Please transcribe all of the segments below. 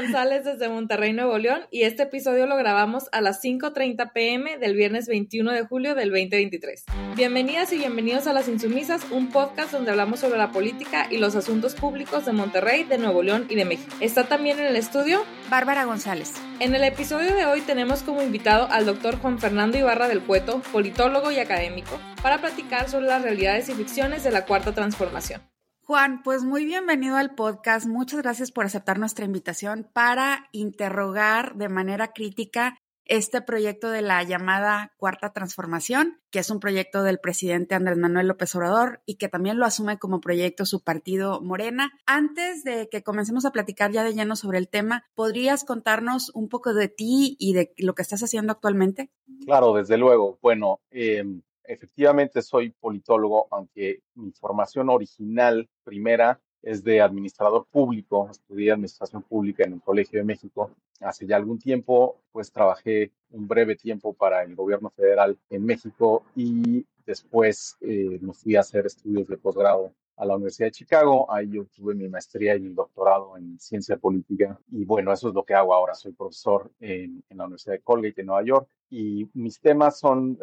González desde Monterrey, Nuevo León, y este episodio lo grabamos a las 5.30 pm del viernes 21 de julio del 2023. Bienvenidas y bienvenidos a Las Insumisas, un podcast donde hablamos sobre la política y los asuntos públicos de Monterrey, de Nuevo León y de México. Está también en el estudio Bárbara González. En el episodio de hoy tenemos como invitado al doctor Juan Fernando Ibarra del Cueto, politólogo y académico, para platicar sobre las realidades y ficciones de la Cuarta Transformación. Juan, pues muy bienvenido al podcast. Muchas gracias por aceptar nuestra invitación para interrogar de manera crítica este proyecto de la llamada Cuarta Transformación, que es un proyecto del presidente Andrés Manuel López Obrador y que también lo asume como proyecto su partido Morena. Antes de que comencemos a platicar ya de lleno sobre el tema, ¿podrías contarnos un poco de ti y de lo que estás haciendo actualmente? Claro, desde luego. Bueno, eh, efectivamente soy politólogo, aunque mi formación original, primera, es de administrador público. Estudié administración pública en el Colegio de México. Hace ya algún tiempo, pues trabajé un breve tiempo para el gobierno federal en México y después eh, me fui a hacer estudios de posgrado a la Universidad de Chicago. Ahí yo tuve mi maestría y mi doctorado en ciencia política. Y bueno, eso es lo que hago ahora. Soy profesor en, en la Universidad de Colgate en Nueva York y mis temas son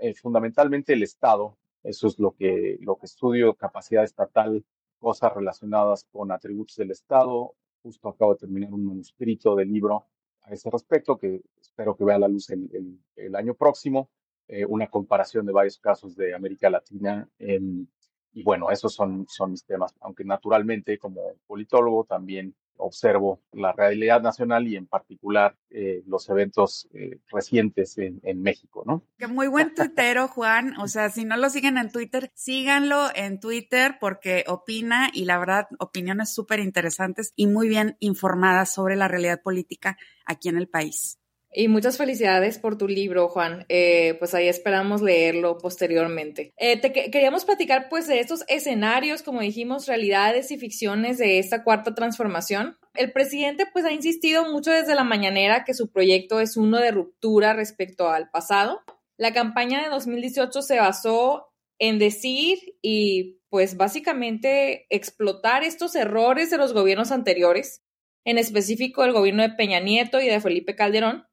eh, fundamentalmente el Estado. Eso es lo que, lo que estudio, capacidad estatal, cosas relacionadas con atributos del Estado. Justo acabo de terminar un manuscrito del libro a ese respecto, que espero que vea la luz el, el, año próximo, eh, una comparación de varios casos de América Latina en y bueno, esos son, son mis temas, aunque naturalmente como politólogo también observo la realidad nacional y en particular eh, los eventos eh, recientes en, México, ¿no? Muy buen tuitero, Juan. O sea, si no lo siguen en Twitter, síganlo en Twitter porque opina y la verdad, opiniones súper interesantes y muy bien informadas sobre la realidad política aquí en el país. Y muchas felicidades por tu libro, Juan. Eh, pues ahí esperamos leerlo posteriormente. Eh, queríamos platicar pues de estos escenarios, como dijimos, realidades y ficciones de esta cuarta transformación. El presidente pues ha insistido mucho desde la mañanera que su proyecto es uno de ruptura respecto al pasado. La campaña de 2018 se basó en decir y pues básicamente explotar estos errores de los gobiernos anteriores, en específico el gobierno de Peña Nieto y de Felipe Calderón,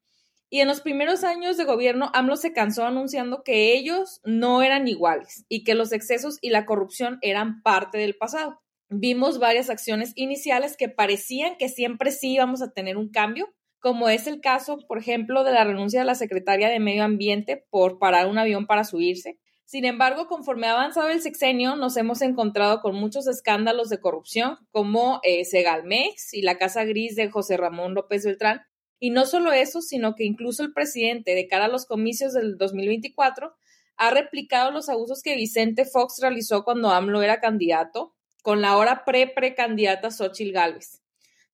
y en los primeros años de gobierno, AMLO se cansó anunciando que ellos no eran iguales y que los excesos y la corrupción eran parte del pasado. Vimos varias acciones iniciales que parecían que siempre sí íbamos a tener un cambio, como es el caso, por ejemplo, de la renuncia de la secretaria de Medio Ambiente por parar un avión para subirse. Sin embargo, conforme ha avanzado el sexenio, nos hemos encontrado con muchos escándalos de corrupción, como eh, Segalmex y la Casa Gris de José Ramón López Beltrán, y no solo eso, sino que incluso el presidente, de cara a los comicios del 2024, ha replicado los abusos que Vicente Fox realizó cuando AMLO era candidato, con la ahora pre-precandidata Xochitl Gálvez.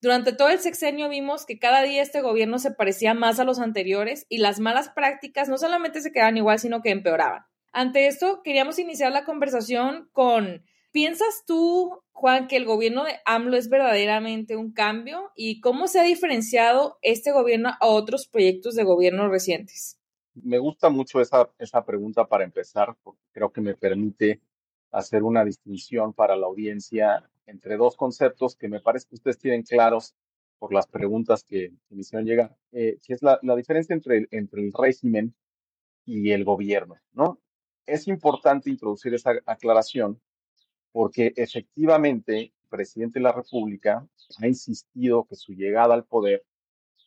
Durante todo el sexenio vimos que cada día este gobierno se parecía más a los anteriores y las malas prácticas no solamente se quedaban igual, sino que empeoraban. Ante esto, queríamos iniciar la conversación con ¿Piensas tú, Juan, que el gobierno de AMLO es verdaderamente un cambio? ¿Y cómo se ha diferenciado este gobierno a otros proyectos de gobierno recientes? Me gusta mucho esa, esa pregunta para empezar, porque creo que me permite hacer una distinción para la audiencia entre dos conceptos que me parece que ustedes tienen claros por las preguntas que, me hicieron llegar, eh, que es la, la diferencia entre, entre el régimen y el gobierno, ¿no? Es importante introducir esa aclaración porque efectivamente el presidente de la República ha insistido que su llegada al poder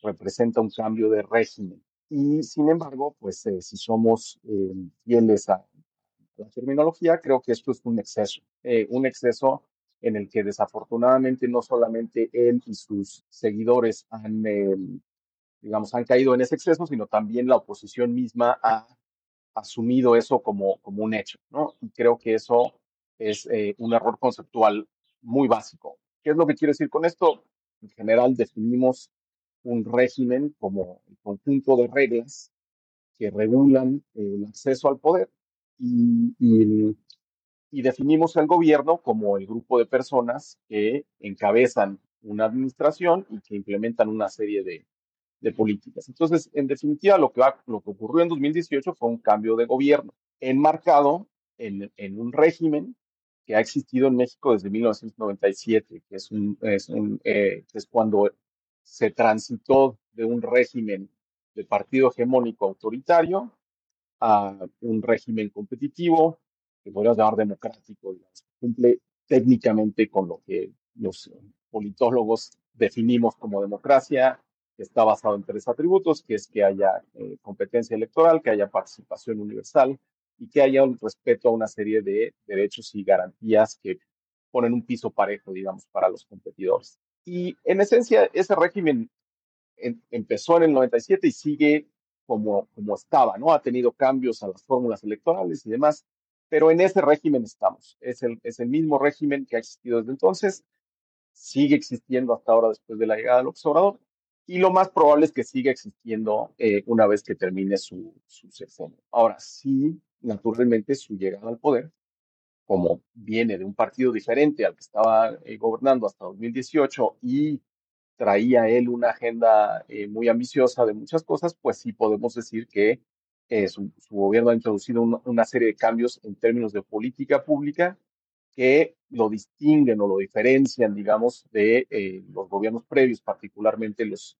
representa un cambio de régimen. Y sin embargo, pues eh, si somos eh, fieles a la terminología, creo que esto es un exceso, eh, un exceso en el que desafortunadamente no solamente él y sus seguidores han, digamos, han caído en ese exceso, sino también la oposición misma ha asumido eso como, como un hecho, ¿no? Y creo que eso es eh, un error conceptual muy básico. ¿Qué es lo que quiero decir con esto? En general definimos un régimen como el conjunto de reglas que regulan el acceso al poder y, y, y definimos el gobierno como el grupo de personas que encabezan una administración y que implementan una serie de, de políticas. Entonces, en definitiva, lo que, va, lo que ocurrió en 2018 fue un cambio de gobierno enmarcado en, en un régimen que ha existido en México desde 1997, que eh, es cuando se transitó de un régimen de partido hegemónico autoritario a un régimen competitivo, que podríamos llamar democrático, digamos, cumple técnicamente con lo que los politólogos definimos como democracia, que está basado en tres atributos, que es que haya eh, competencia electoral, que haya participación universal y que haya un respeto a una serie de derechos y garantías que ponen un piso parejo, digamos, para los competidores. Y en esencia, ese régimen empezó en el 97 y sigue como, como estaba, ¿no? Ha tenido cambios a las fórmulas electorales y demás, pero en ese régimen estamos. Es el, es el mismo régimen que ha existido desde entonces, sigue existiendo hasta ahora después de la llegada del observador y lo más probable es que siga existiendo eh, una vez que termine su, su sexenio. Ahora, sí, naturalmente su llegada al poder, como viene de un partido diferente al que estaba eh, gobernando hasta 2018 y traía él una agenda eh, muy ambiciosa de muchas cosas, pues sí podemos decir que eh, su, gobierno ha introducido una serie de cambios en términos de política pública que lo distinguen o lo diferencian, digamos, de los gobiernos previos, particularmente los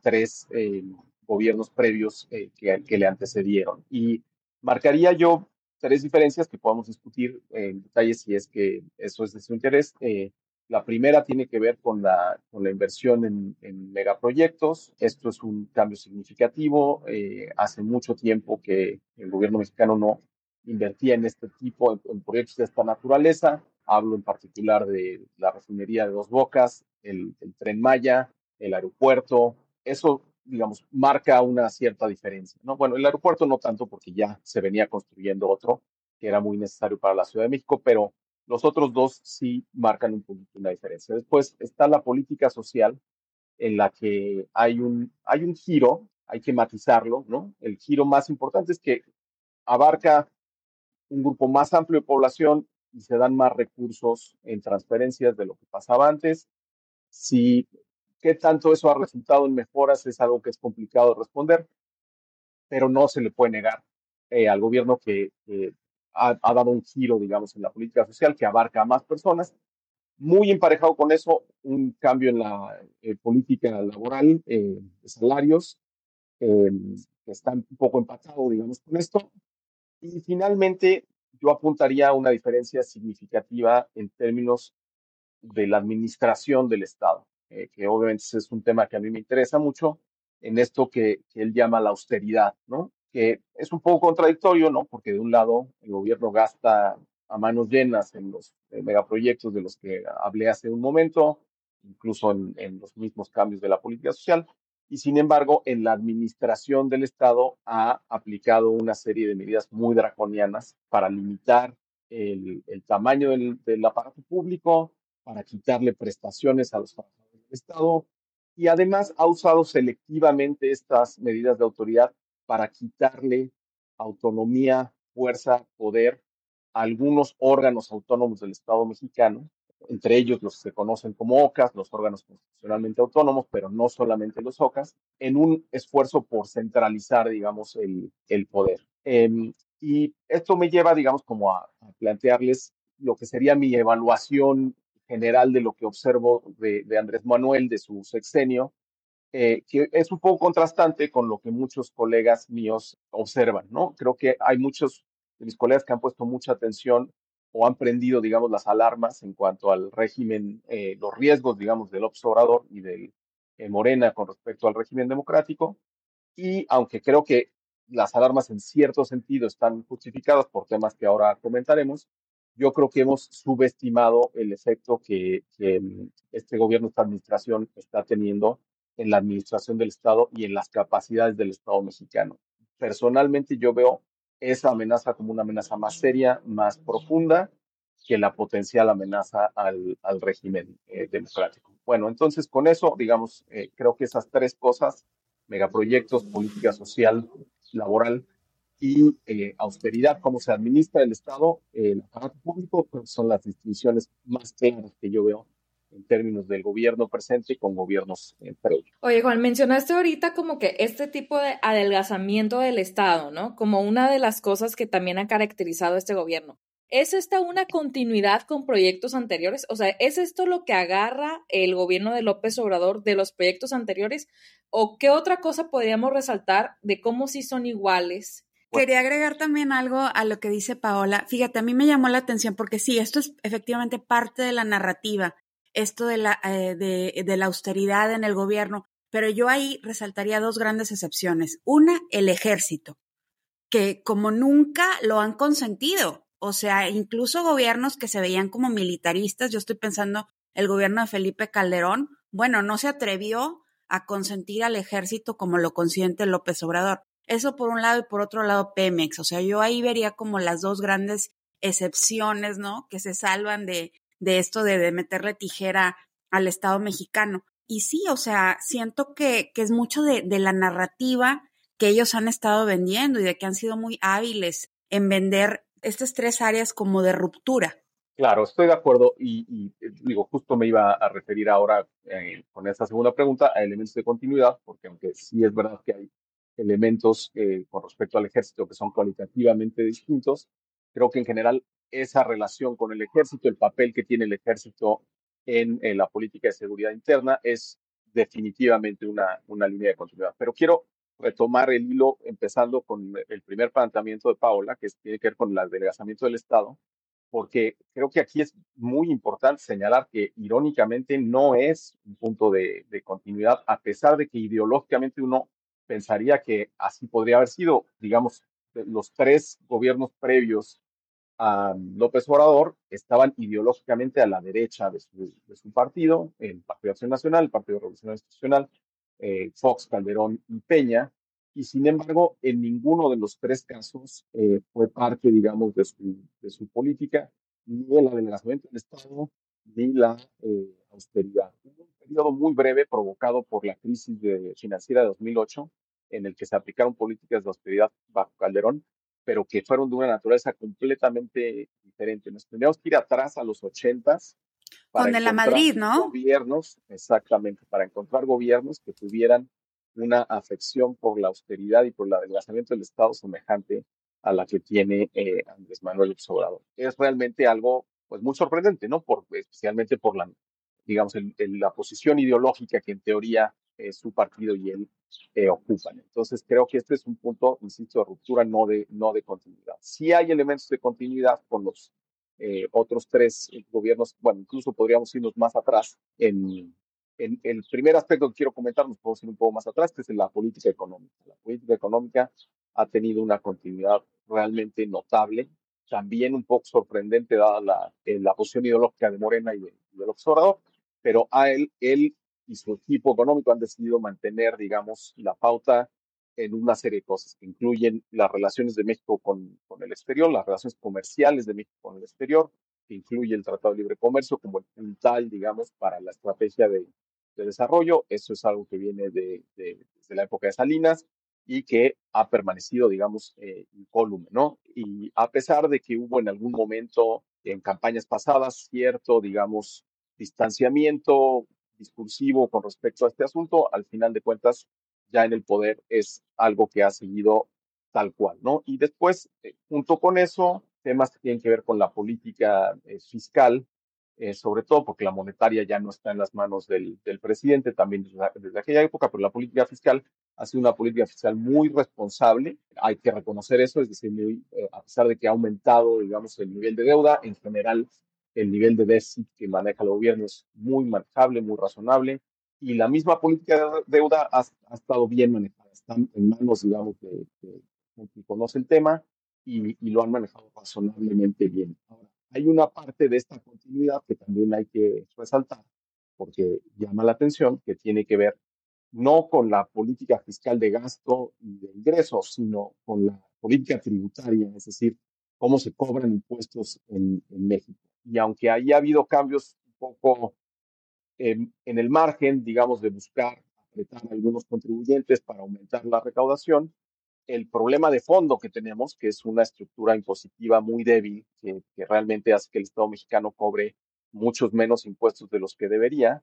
tres gobiernos previos que, le antecedieron. Y marcaría yo tres diferencias que podamos discutir en detalle si es que eso es de su interés. La primera tiene que ver con la, con la inversión en, en megaproyectos. Esto es un cambio significativo. Eh, hace mucho tiempo que el gobierno mexicano no invertía en este tipo, de proyectos de esta naturaleza. Hablo en particular de la refinería de Dos Bocas, el, el tren Maya, el aeropuerto. Eso digamos, marca una cierta diferencia, ¿no? Bueno, el aeropuerto no tanto porque ya se venía construyendo otro que era muy necesario para la Ciudad de México, pero los otros dos sí marcan un poquito una diferencia. Después está la política social, en la que hay un, hay un giro, hay que matizarlo, ¿no? El giro más importante es que abarca un grupo más amplio de población y se dan más recursos en transferencias de lo que pasaba antes. Si qué tanto eso ha resultado en mejoras es algo que es complicado de responder, pero no se le puede negar eh, al gobierno que, que ha, dado un giro, digamos, en la política social que abarca a más personas. Muy emparejado con eso, un cambio en la eh, política laboral eh, salarios, em, que está un poco empatado, digamos, con esto. Y finalmente, yo apuntaría a una diferencia significativa en términos de la administración del Estado, eh, que obviamente es un tema que a mí me interesa mucho, en esto que, que él llama la austeridad, ¿no? que es un poco contradictorio, ¿no? Porque de un lado el gobierno gasta a manos llenas en los megaproyectos de los que hablé hace un momento, incluso en, los mismos cambios de la política social, y sin embargo en la administración del Estado ha aplicado una serie de medidas muy draconianas para limitar el, tamaño del, del, aparato público, para quitarle prestaciones a los trabajadores Estado, y además ha usado selectivamente estas medidas de autoridad para quitarle autonomía, fuerza, poder a algunos órganos autónomos del Estado mexicano, entre ellos los que se conocen como OCAS, los órganos constitucionalmente autónomos, pero no solamente los OCAS, en un esfuerzo por centralizar, digamos, el, poder. Em, y esto me lleva, digamos, como a, plantearles lo que sería mi evaluación general de lo que observo de, Andrés Manuel, de su sexenio, eh, que es un poco contrastante con lo que muchos colegas míos observan, ¿no? Creo que hay muchos de mis colegas que han puesto mucha atención o han prendido, digamos, las alarmas en cuanto al régimen, eh, los riesgos, digamos, del observador y del eh, Morena con respecto al régimen democrático. Y aunque creo que las alarmas en cierto sentido están justificadas por temas que ahora comentaremos, yo creo que hemos subestimado el efecto que, que mm, este gobierno, esta administración está teniendo en la administración del Estado y en las capacidades del Estado mexicano. Personalmente yo veo esa amenaza como una amenaza más seria, más profunda que la potencial amenaza al, al régimen eh, democrático. Bueno, entonces con eso, digamos, eh, creo que esas tres cosas, megaproyectos, política social, laboral y eh, austeridad, cómo se administra el Estado, el aparato público, pues son las distinciones más claras que yo veo en términos del gobierno presente con gobiernos eh, previos. Oye, Juan, mencionaste ahorita como que este tipo de adelgazamiento del Estado, ¿no? Como una de las cosas que también ha caracterizado este gobierno. ¿Es esta una continuidad con proyectos anteriores? O sea, ¿es esto lo que agarra el gobierno de López Obrador de los proyectos anteriores? ¿O qué otra cosa podríamos resaltar de cómo sí son iguales? Quería agregar también algo a lo que dice Paola. Fíjate, a mí me llamó la atención porque sí, esto es efectivamente parte de la narrativa, esto de la, eh, de, de la austeridad en el gobierno, pero yo ahí resaltaría dos grandes excepciones. Una, el ejército, que como nunca lo han consentido. O sea, incluso gobiernos que se veían como militaristas, yo estoy pensando el gobierno de Felipe Calderón, bueno, no se atrevió a consentir al ejército como lo consiente López Obrador. Eso por un lado y por otro lado Pemex. O sea, yo ahí vería como las dos grandes excepciones, ¿no? Que se salvan de, de esto de, de meterle tijera al Estado mexicano. Y sí, o sea, siento que, que es mucho de, de, la narrativa que ellos han estado vendiendo y de que han sido muy hábiles en vender estas tres áreas como de ruptura. Claro, estoy de acuerdo y, y digo, justo me iba a referir ahora eh, con esta segunda pregunta a elementos de continuidad, porque aunque sí es verdad que hay elementos eh, con respecto al ejército que son cualitativamente distintos, creo que en general esa relación con el ejército, el papel que tiene el ejército en, en, la política de seguridad interna es definitivamente una, una línea de continuidad. Pero quiero retomar el hilo empezando con el primer planteamiento de Paola, que tiene que ver con el adelgazamiento del Estado, porque creo que aquí es muy importante señalar que irónicamente no es un punto de, de continuidad, a pesar de que ideológicamente uno pensaría que así podría haber sido, digamos, los tres gobiernos previos a López Obrador estaban ideológicamente a la derecha de su, de su partido, el Partido Acción Nacional, el Partido Revolucionario Institucional, eh, Fox, Calderón y Peña, y sin embargo, en ninguno de los tres casos eh, fue parte, digamos, de su, de su política, ni el adelgazamiento del Estado, ni la eh, austeridad. Un periodo muy breve provocado por la crisis de, financiera de 2008, en el que se aplicaron políticas de austeridad bajo Calderón, pero que fueron de una naturaleza completamente diferente. Nos tendríamos que ir atrás a los ochentas. Con la Madrid, ¿no? Gobiernos, exactamente, para encontrar gobiernos que tuvieran una afección por la austeridad y por el adelgazamiento del Estado semejante a la que tiene eh, Andrés Manuel Obrador. Es realmente algo pues muy sorprendente, ¿no? Por, especialmente por la, digamos, el, el, la posición ideológica que en teoría eh, su partido y él eh, ocupan. Entonces creo que este es un punto, insisto, de ruptura, no de, no de continuidad. Sí hay elementos de continuidad con los eh, otros tres gobiernos, bueno, incluso podríamos irnos más atrás. En, el primer aspecto que quiero comentar, nos podemos ir un poco más atrás, que es en la política económica. La política económica ha tenido una continuidad realmente notable, también un poco sorprendente dada la, posición ideológica de Morena y de, y del observador, pero a él, él y su equipo económico han decidido mantener, digamos, la pauta en una serie de cosas que incluyen las relaciones de México con, con, el exterior, las relaciones comerciales de México con el exterior, que incluye el Tratado de Libre Comercio como el puntal, digamos, para la estrategia de, de desarrollo. Eso es algo que viene de, de, desde la época de Salinas y que ha permanecido, digamos, eh, incólume, ¿no? Y a pesar de que hubo en algún momento en campañas pasadas cierto, digamos, distanciamiento discursivo con respecto a este asunto, al final de cuentas, ya en el poder es algo que ha seguido tal cual, ¿no? Y después, eh, junto con eso, temas que tienen que ver con la política eh, fiscal, eh, sobre todo porque la monetaria ya no está en las manos del, del presidente, también desde, desde, aquella época, pero la política fiscal ha sido una política fiscal muy responsable, hay que reconocer eso, es decir, muy, eh, a pesar de que ha aumentado, digamos, el nivel de deuda, en general el nivel de déficit que maneja el gobierno es muy manejable, muy razonable, y la misma política de deuda ha, ha estado bien manejada, está en manos, digamos, de, de, de quien conoce el tema y, y, lo han manejado razonablemente bien. Ahora, hay una parte de esta continuidad que también hay que resaltar, porque llama la atención, que tiene que ver no con la política fiscal de gasto y de ingresos, sino con la política tributaria, es decir, cómo se cobran impuestos en, en México y aunque haya habido cambios un poco en, el margen, digamos, de buscar apretar a algunos contribuyentes para aumentar la recaudación, el problema de fondo que tenemos, que es una estructura impositiva muy débil, que realmente hace que el Estado mexicano cobre muchos menos impuestos de los que debería,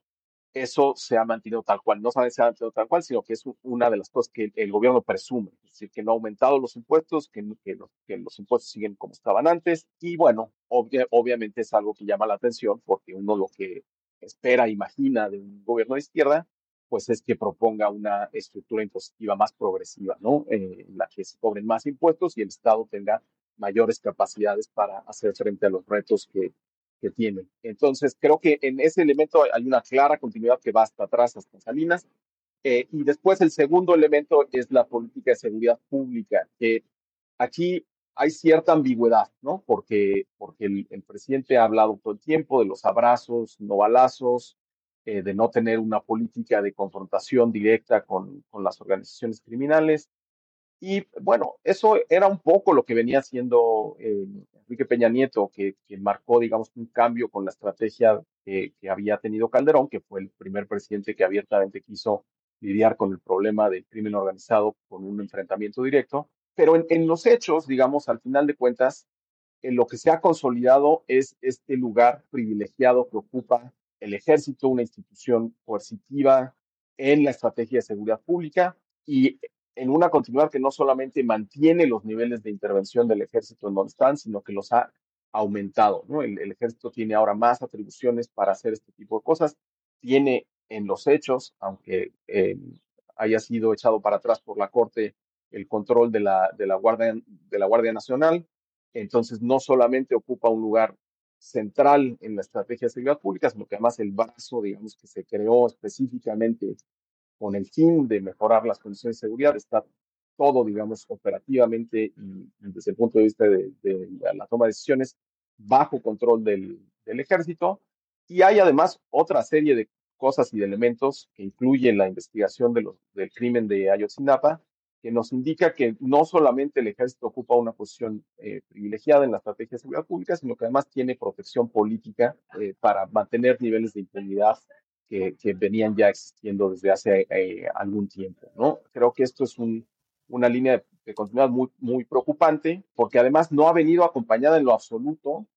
eso se ha mantenido tal cual. No se ha mantenido tal cual, sino que es una de las cosas que el gobierno presume. Es decir, que no ha aumentado los impuestos, que, que, los, que los impuestos siguen como estaban antes. Y bueno, obviamente es algo que llama la atención porque uno lo que espera, imagina de un gobierno de izquierda, pues es que proponga una estructura impositiva más progresiva, ¿no? Eh, en la que se cobren más impuestos y el Estado tenga mayores capacidades para hacer frente a los retos que, que tienen. Entonces, creo que en ese elemento hay una clara continuidad que va hasta atrás, hasta Salinas. Eh, y después el segundo elemento es la política de seguridad pública, que aquí hay cierta ambigüedad, ¿no? Porque, porque el, presidente ha hablado todo el tiempo de los abrazos, no balazos, eh, de no tener una política de confrontación directa con, con las organizaciones criminales. Y bueno, eso era un poco lo que venía haciendo eh, Enrique Peña Nieto, que, marcó, digamos, un cambio con la estrategia que, había tenido Calderón, que fue el primer presidente que abiertamente quiso lidiar con el problema del crimen organizado con un enfrentamiento directo. Pero en, los hechos, digamos, al final de cuentas, en lo que se ha consolidado es este lugar privilegiado que ocupa el ejército, una institución coercitiva en la estrategia de seguridad pública y en una continuidad que no solamente mantiene los niveles de intervención del ejército en donde están, sino que los ha aumentado. ¿no? El, ejército tiene ahora más atribuciones para hacer este tipo de cosas. Tiene en los hechos, aunque eh, haya sido echado para atrás por la Corte el control de la, de la, Guardia, de la Guardia Nacional, entonces no solamente ocupa un lugar central en la estrategia de seguridad pública, sino que además el brazo, digamos, que se creó específicamente con el fin de mejorar las condiciones de seguridad, está todo, digamos, operativamente y, desde el punto de vista de, la toma de decisiones bajo control del, ejército. Y hay además otra serie de cosas y de elementos que incluyen la investigación del crimen de Ayotzinapa, que nos indica que no solamente el ejército ocupa una posición eh, privilegiada en la estrategia de seguridad pública, sino que además tiene protección política eh, para mantener niveles de impunidad que, venían ya existiendo desde hace eh, algún tiempo, ¿no? Creo que esto es una línea de, continuidad muy, muy preocupante, porque además no ha venido acompañada en lo absoluto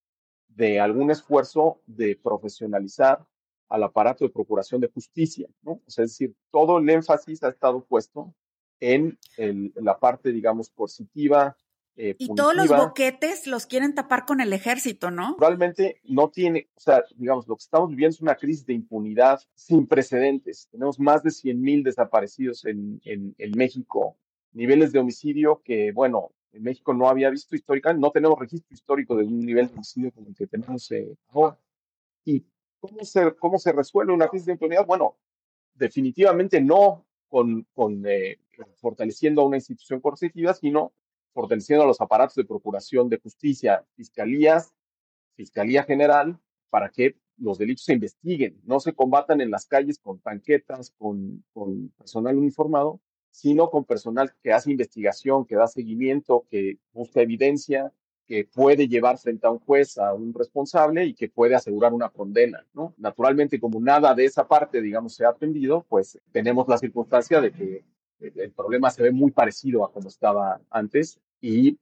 de algún esfuerzo de profesionalizar al aparato de procuración de justicia, ¿no? es decir, todo el énfasis ha estado puesto en, en la parte, digamos, positiva, eh, y todos los boquetes los quieren tapar con el ejército, ¿no? Probablemente no tiene, o sea, digamos, lo que estamos viviendo es una crisis de impunidad sin precedentes. Tenemos más de 100 mil desaparecidos en, en, México, niveles de homicidio que, bueno, en México no había visto históricamente, no tenemos registro histórico de un nivel de homicidio como el que tenemos eh, ahora. ¿Y cómo se, cómo se resuelve una crisis de impunidad? Bueno, definitivamente no con, con eh, fortaleciendo a una institución coercitiva, sino fortaleciendo los aparatos de procuración de justicia, fiscalías, Fiscalía General, para que los delitos se investiguen, no se combatan en las calles con tanquetas, con, con personal uniformado, sino con personal que hace investigación, que da seguimiento, que busca evidencia, que puede llevar frente a un juez a un responsable y que puede asegurar una condena, ¿no? Naturalmente, como nada de esa parte, digamos, se ha atendido, pues tenemos la circunstancia de que el problema se ve muy parecido a como estaba antes y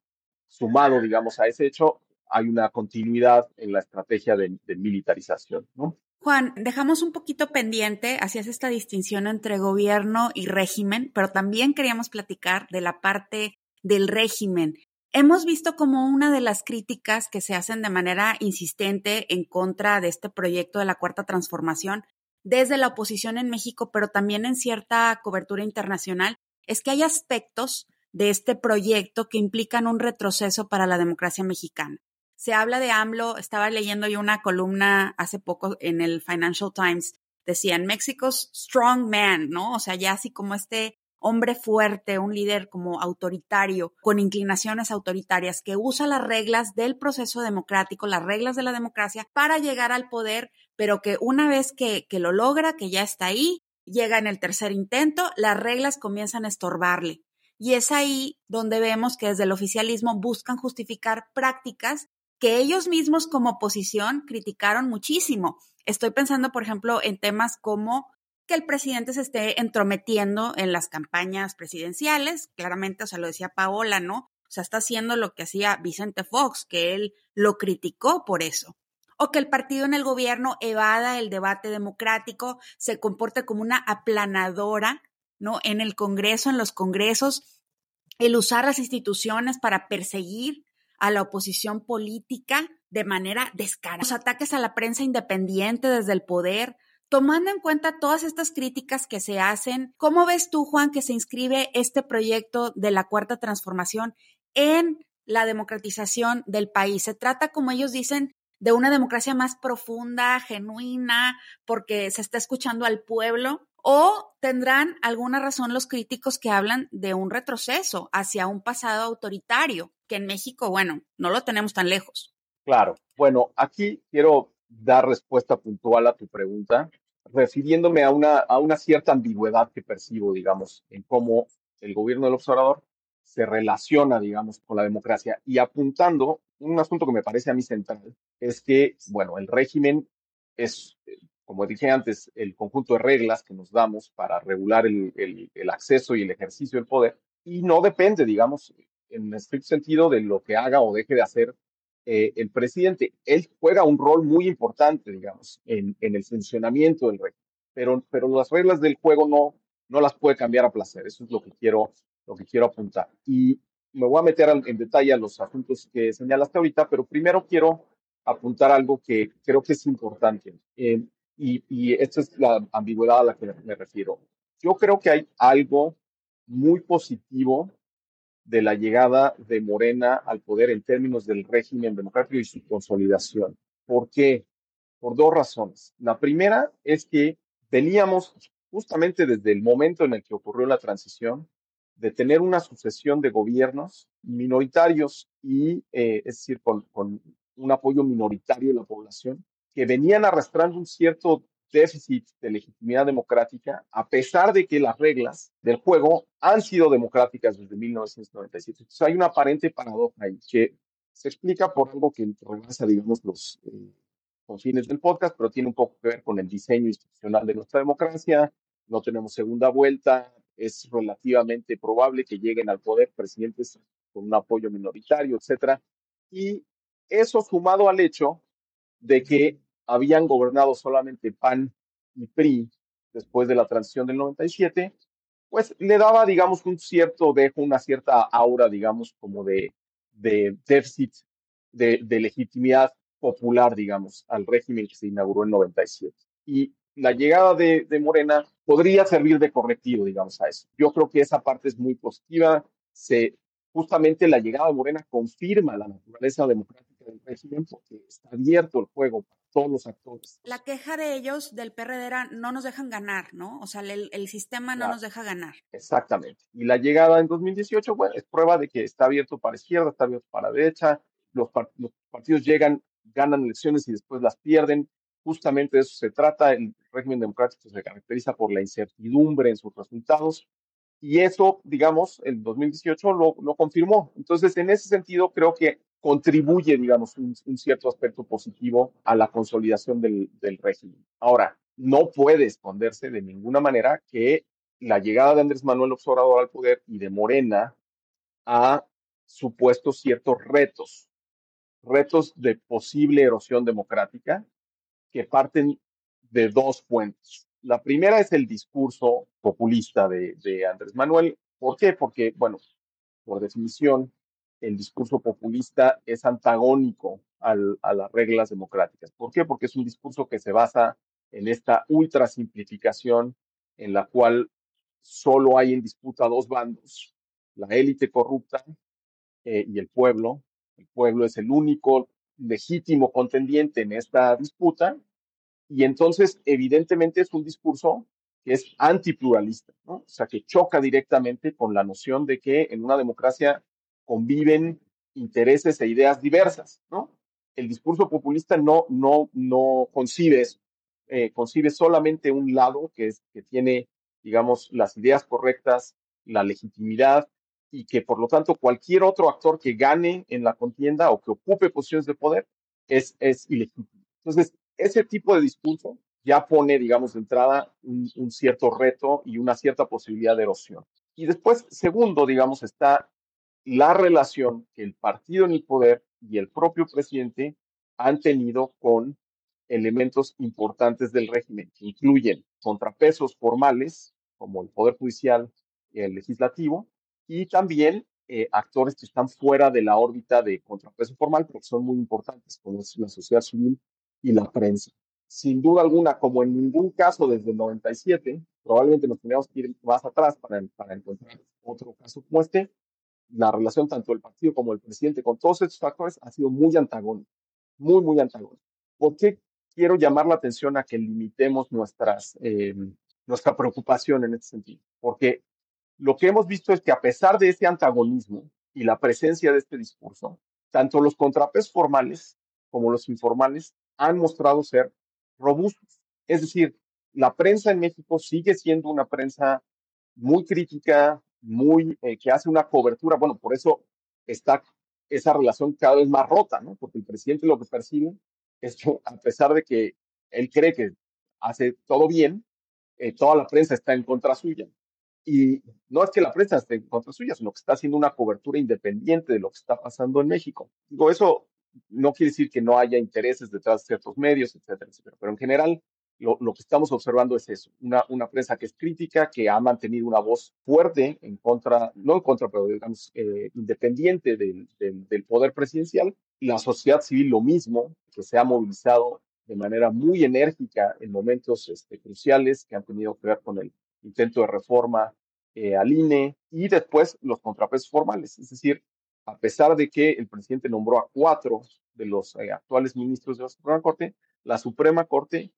sumado, digamos, a ese hecho, hay una continuidad en la estrategia de, militarización. Juan, dejamos un poquito pendiente, hacías esta distinción entre gobierno y régimen, pero también queríamos platicar de la parte del régimen. Hemos visto como una de las críticas que se hacen de manera insistente en contra de este proyecto de la Cuarta Transformación desde la oposición en México, pero también en cierta cobertura internacional, es que hay aspectos de este proyecto que implican un retroceso para la democracia mexicana. Se habla de AMLO, estaba leyendo yo una columna hace poco en el Financial Times, decían México's strong man, ¿no? O sea, ya así como este hombre fuerte, un líder como autoritario, con inclinaciones autoritarias, que usa las reglas del proceso democrático, las reglas de la democracia, para llegar al poder, pero que una vez que, que lo logra, que ya está ahí, llega en el tercer intento, las reglas comienzan a estorbarle. Y es ahí donde vemos que desde el oficialismo buscan justificar prácticas que ellos mismos como oposición criticaron muchísimo. Estoy pensando, por ejemplo, en temas como que el presidente se esté entrometiendo en las campañas presidenciales, claramente, o sea, lo decía Paola, ¿no? O sea, está haciendo lo que hacía Vicente Fox, que él lo criticó por eso. o que el partido en el gobierno evada el debate democrático, se comporte como una aplanadora, ¿no? En el Congreso, en los congresos, el usar las instituciones para perseguir a la oposición política de manera descarada, los ataques a la prensa independiente desde el poder, tomando en cuenta todas estas críticas que se hacen, ¿cómo ves tú, Juan, que se inscribe este proyecto de la cuarta transformación en la democratización del país? Se trata, como ellos dicen, de una democracia más profunda, genuina, porque se está escuchando al pueblo, o tendrán alguna razón los críticos que hablan de un retroceso hacia un pasado autoritario, que en México, bueno, no lo tenemos tan lejos. Claro, bueno, aquí quiero dar respuesta puntual a tu pregunta, refiriéndome a una, a una cierta ambigüedad que percibo, digamos, en cómo el gobierno del observador se relaciona, digamos, con la democracia. Y apuntando un asunto que me parece a mí central, es que, bueno, el régimen es, como dije antes, el conjunto de reglas que nos damos para regular el, el, acceso y el ejercicio del poder y no depende, digamos, en estricto sentido de lo que haga o deje de hacer eh, el presidente. Él juega un rol muy importante, digamos, en, el funcionamiento del régimen, pero, pero las reglas del juego no, no las puede cambiar a placer. Eso es lo que quiero, lo que quiero apuntar. Y me voy a meter en detalle a los asuntos que señalaste ahorita, pero primero quiero apuntar algo que creo que es importante. Eh, y, y esta es la ambigüedad a la que me refiero. Yo creo que hay algo muy positivo de la llegada de Morena al poder en términos del régimen democrático y su consolidación. ¿Por qué? Por dos razones. La primera es que teníamos justamente desde el momento en el que ocurrió la transición de tener una sucesión de gobiernos minoritarios y, eh, es decir, con, con, un apoyo minoritario de la población, que venían arrastrando un cierto déficit de legitimidad democrática, a pesar de que las reglas del juego han sido democráticas desde 1997. Entonces hay una aparente paradoja ahí que se explica por algo que rebasa, digamos, los eh, confines del podcast, pero tiene un poco que ver con el diseño institucional de nuestra democracia. No tenemos segunda vuelta, es relativamente probable que lleguen al poder presidentes con un apoyo minoritario, etcétera. Y eso sumado al hecho de que habían gobernado solamente PAN y PRI después de la transición del 97, pues le daba, digamos, un cierto dejo, una cierta aura, digamos, como de, de déficit de, de legitimidad popular, digamos, al régimen que se inauguró en 97. Y la llegada de, de, Morena podría servir de correctivo, digamos, a eso. Yo creo que esa parte es muy positiva. Se, justamente la llegada de Morena confirma la naturaleza democrática del régimen porque está abierto el juego para todos los actores. La queja de ellos del PRD era no nos dejan ganar, ¿no? O sea, el, el sistema no claro. nos deja ganar. Exactamente. Y la llegada en 2018, bueno, es prueba de que está abierto para izquierda, está abierto para derecha. Los, part los partidos llegan, ganan elecciones y después las pierden Justamente de eso se trata. El régimen democrático se caracteriza por la incertidumbre en sus resultados y eso, digamos, el 2018 lo, lo confirmó. Entonces, en ese sentido, creo que contribuye, digamos, un, un cierto aspecto positivo a la consolidación del, del régimen. Ahora, no puede esconderse de ninguna manera que la llegada de Andrés Manuel Obrador al poder y de Morena ha supuesto ciertos retos, retos de posible erosión democrática, que parten de dos fuentes. La primera es el discurso populista de, de Andrés Manuel. ¿Por qué? Porque, bueno, por definición, el discurso populista es antagónico a las reglas democráticas. ¿Por qué? Porque es un discurso que se basa en esta ultra simplificación en la cual solo hay en disputa dos bandos, la élite corrupta eh, y el pueblo. El pueblo es el único legítimo contendiente en esta disputa y entonces evidentemente es un discurso que es antipluralista, ¿no? o sea, que choca directamente con la noción de que en una democracia conviven intereses e ideas diversas, ¿no? El discurso populista no, no, no concibe eh, concibe solamente un lado que, es, que tiene, digamos, las ideas correctas, la legitimidad y que por lo tanto cualquier otro actor que gane en la contienda o que ocupe posiciones de poder es, es ilegítimo. Entonces, ese tipo de discurso ya pone, digamos, de entrada un, un, cierto reto y una cierta posibilidad de erosión. Y después, segundo, digamos, está la relación que el partido en el poder y el propio presidente han tenido con elementos importantes del régimen, que incluyen contrapesos formales, como el Poder Judicial y el Legislativo, y también eh, actores que están fuera de la órbita de contrapeso formal, pero que son muy importantes, como es la sociedad civil y la prensa. Sin duda alguna, como en ningún caso desde el 97, probablemente nos tendríamos que ir más atrás para, para encontrar otro caso como este, la relación tanto del partido como del presidente con todos estos factores ha sido muy antagónica, muy, muy antagónica. ¿Por qué quiero llamar la atención a que limitemos nuestras, eh, nuestra preocupación en este sentido? Porque lo que hemos visto es que a pesar de este antagonismo y la presencia de este discurso, tanto los contrapesos formales como los informales han mostrado ser robustos. Es decir, la prensa en México sigue siendo una prensa muy crítica, muy, eh, que hace una cobertura. Bueno, por eso está esa relación cada vez más rota, ¿no? Porque el presidente lo que percibe es que a pesar de que él cree que hace todo bien, eh, toda la prensa está en contra suya. Y no es que la prensa esté en contra suya, sino que está haciendo una cobertura independiente de lo que está pasando en México. Digo, eso no quiere decir que no haya intereses detrás de ciertos medios, etcétera, etcétera. Pero en general, lo, que estamos observando es eso, una, una, prensa que es crítica, que ha mantenido una voz fuerte en contra, no en contra, pero digamos, eh, independiente del, del, poder presidencial, la sociedad civil lo mismo, que se ha movilizado de manera muy enérgica en momentos este, cruciales que han tenido que ver con el intento de reforma eh, al INE y después los contrapesos formales, es decir, a pesar de que el presidente nombró a cuatro de los eh, actuales ministros de la Suprema Corte, la Suprema Corte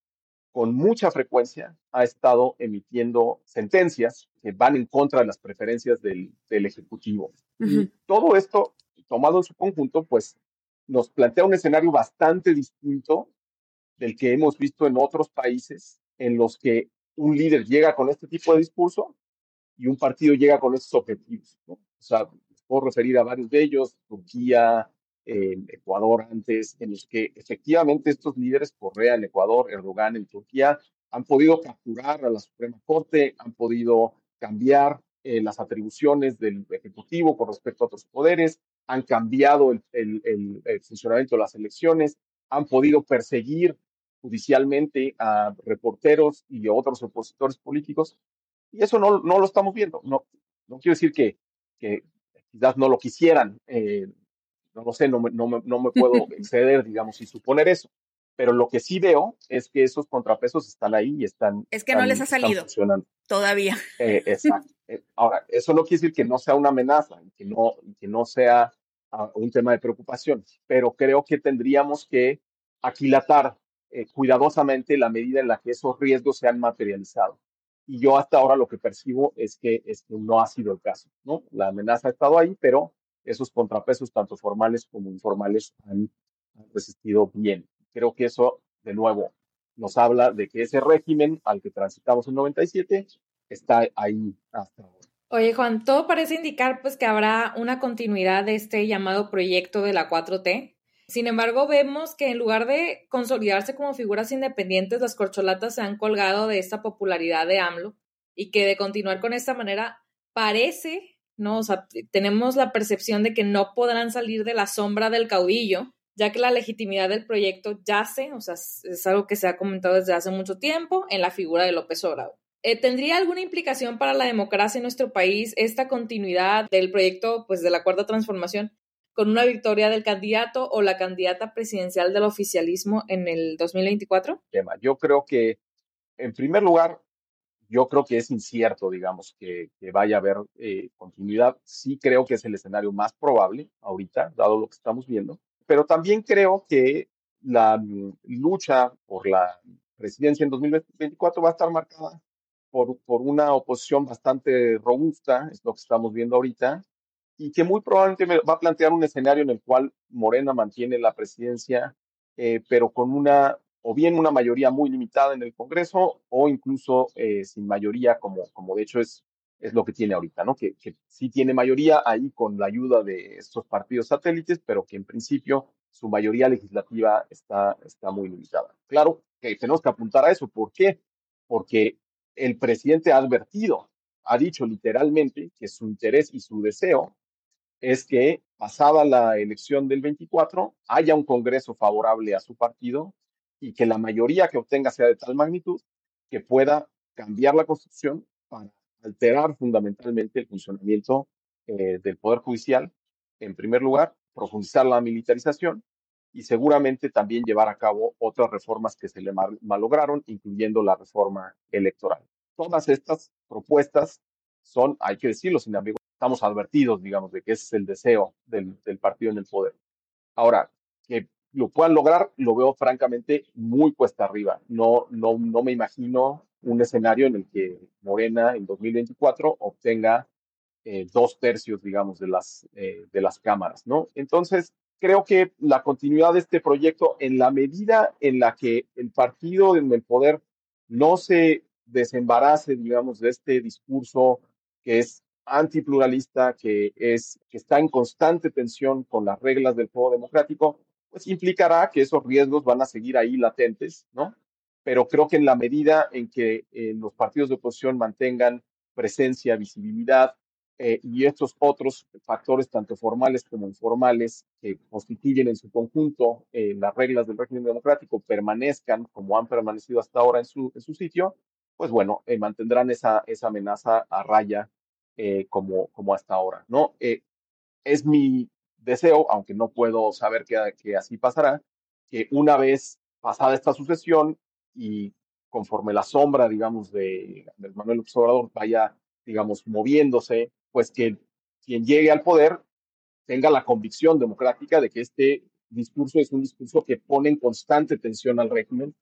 con mucha frecuencia ha estado emitiendo sentencias que van en contra de las preferencias del, Ejecutivo. Y todo esto, tomado en su conjunto, pues nos plantea un escenario bastante distinto del que hemos visto en otros países en los que un líder llega con este tipo de discurso y un partido llega con estos objetivos. O sea, puedo referir a varios de ellos, Turquía, en Ecuador antes, en los que efectivamente estos líderes, Correa en Ecuador, Erdogan en Turquía, han podido capturar a la Suprema Corte, han podido cambiar eh, las atribuciones del Ejecutivo con respecto a otros poderes, han cambiado el, el, el, funcionamiento de las elecciones, han podido perseguir judicialmente a reporteros y a otros opositores políticos. Y eso no, no lo estamos viendo. No, no quiero decir que, que quizás no lo quisieran eh, no lo sé, no me, no me, no me puedo exceder, digamos, y suponer eso. Pero lo que sí veo es que esos contrapesos están ahí y están. Es que no les ha salido todavía. Eh, exacto. Eh, ahora, eso no quiere decir que no sea una amenaza, que no, que no sea uh, un tema de preocupación, pero creo que tendríamos que aquilatar eh, cuidadosamente la medida en la que esos riesgos se han materializado. Y yo hasta ahora lo que percibo es que, es que no ha sido el caso, ¿no? La amenaza ha estado ahí, pero esos contrapesos, tanto formales como informales, han, resistido bien. Creo que eso, de nuevo, nos habla de que ese régimen al que transitamos en 97 está ahí hasta ahora. Oye, Juan, todo parece indicar pues que habrá una continuidad de este llamado proyecto de la 4T. Sin embargo, vemos que en lugar de consolidarse como figuras independientes, las corcholatas se han colgado de esta popularidad de AMLO y que de continuar con esta manera parece ¿no? O sea, tenemos la percepción de que no podrán salir de la sombra del caudillo, ya que la legitimidad del proyecto yace, o sea, es algo que se ha comentado desde hace mucho tiempo, en la figura de López Obrador. Eh, ¿Tendría alguna implicación para la democracia en nuestro país esta continuidad del proyecto pues, de la Cuarta Transformación con una victoria del candidato o la candidata presidencial del oficialismo en el 2024? Yo creo que, en primer lugar, yo creo que es incierto, digamos, que, vaya a haber eh, continuidad. Sí creo que es el escenario más probable ahorita, dado lo que estamos viendo, pero también creo que la mm, lucha por la presidencia en 2024 va a estar marcada por, por una oposición bastante robusta, es lo que estamos viendo ahorita, y que muy probablemente va a plantear un escenario en el cual Morena mantiene la presidencia, eh, pero con una o bien una mayoría muy limitada en el Congreso o incluso eh, sin mayoría, como, como de hecho es, es lo que tiene ahorita, ¿no? Que, que sí tiene mayoría ahí con la ayuda de estos partidos satélites, pero que en principio su mayoría legislativa está, está muy limitada. Claro que tenemos que apuntar a eso. ¿Por qué? Porque el presidente ha advertido, ha dicho literalmente que su interés y su deseo es que pasada la elección del 24, haya un Congreso favorable a su partido y que la mayoría que obtenga sea de tal magnitud que pueda cambiar la Constitución para alterar fundamentalmente el funcionamiento eh, del Poder Judicial, en primer lugar, profundizar la militarización y seguramente también llevar a cabo otras reformas que se le malograron, incluyendo la reforma electoral. Todas estas propuestas son, hay que decirlo sin ambigüedad, estamos advertidos, digamos, de que es el deseo del, del partido en el poder. Ahora, que lo puedan lograr, lo veo francamente muy cuesta arriba. No, no, no me imagino un escenario en el que Morena en 2024 obtenga eh, dos tercios, digamos, de las, eh, de las cámaras, ¿no? Entonces, creo que la continuidad de este proyecto, en la medida en la que el partido en el poder no se desembarace, digamos, de este discurso que es antipluralista, que, es, que está en constante tensión con las reglas del juego democrático, pues implicará que esos riesgos van a seguir ahí latentes, ¿no? Pero creo que en la medida en que eh, los partidos de oposición mantengan presencia, visibilidad, eh, y estos otros factores, tanto formales como informales, que constituyen en su conjunto eh, las reglas del régimen democrático, permanezcan como han permanecido hasta ahora en su, en su sitio, pues bueno, eh, mantendrán esa, esa amenaza a raya como, como hasta ahora, ¿no? es mi deseo, aunque no puedo saber que, así pasará, que una vez pasada esta sucesión y conforme la sombra, digamos, de, Manuel Observador vaya, digamos, moviéndose pues que quien llegue al poder tenga la convicción democrática de que este discurso es un discurso que pone en constante tensión al régimen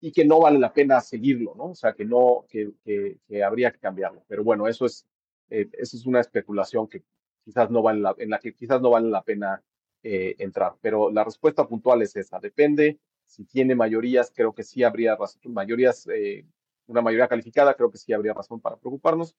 y que no vale la pena seguirlo, ¿no? O sea, que no, que, que, habría que cambiarlo. Pero bueno, eso es, eh, eso es una especulación que quizás no vale la, en la que quizás no vale la pena eh, entrar. Pero la respuesta puntual es esa. Depende. Si tiene mayorías, creo que sí habría razón, mayorías, eh, una mayoría calificada, creo que sí habría razón para preocuparnos.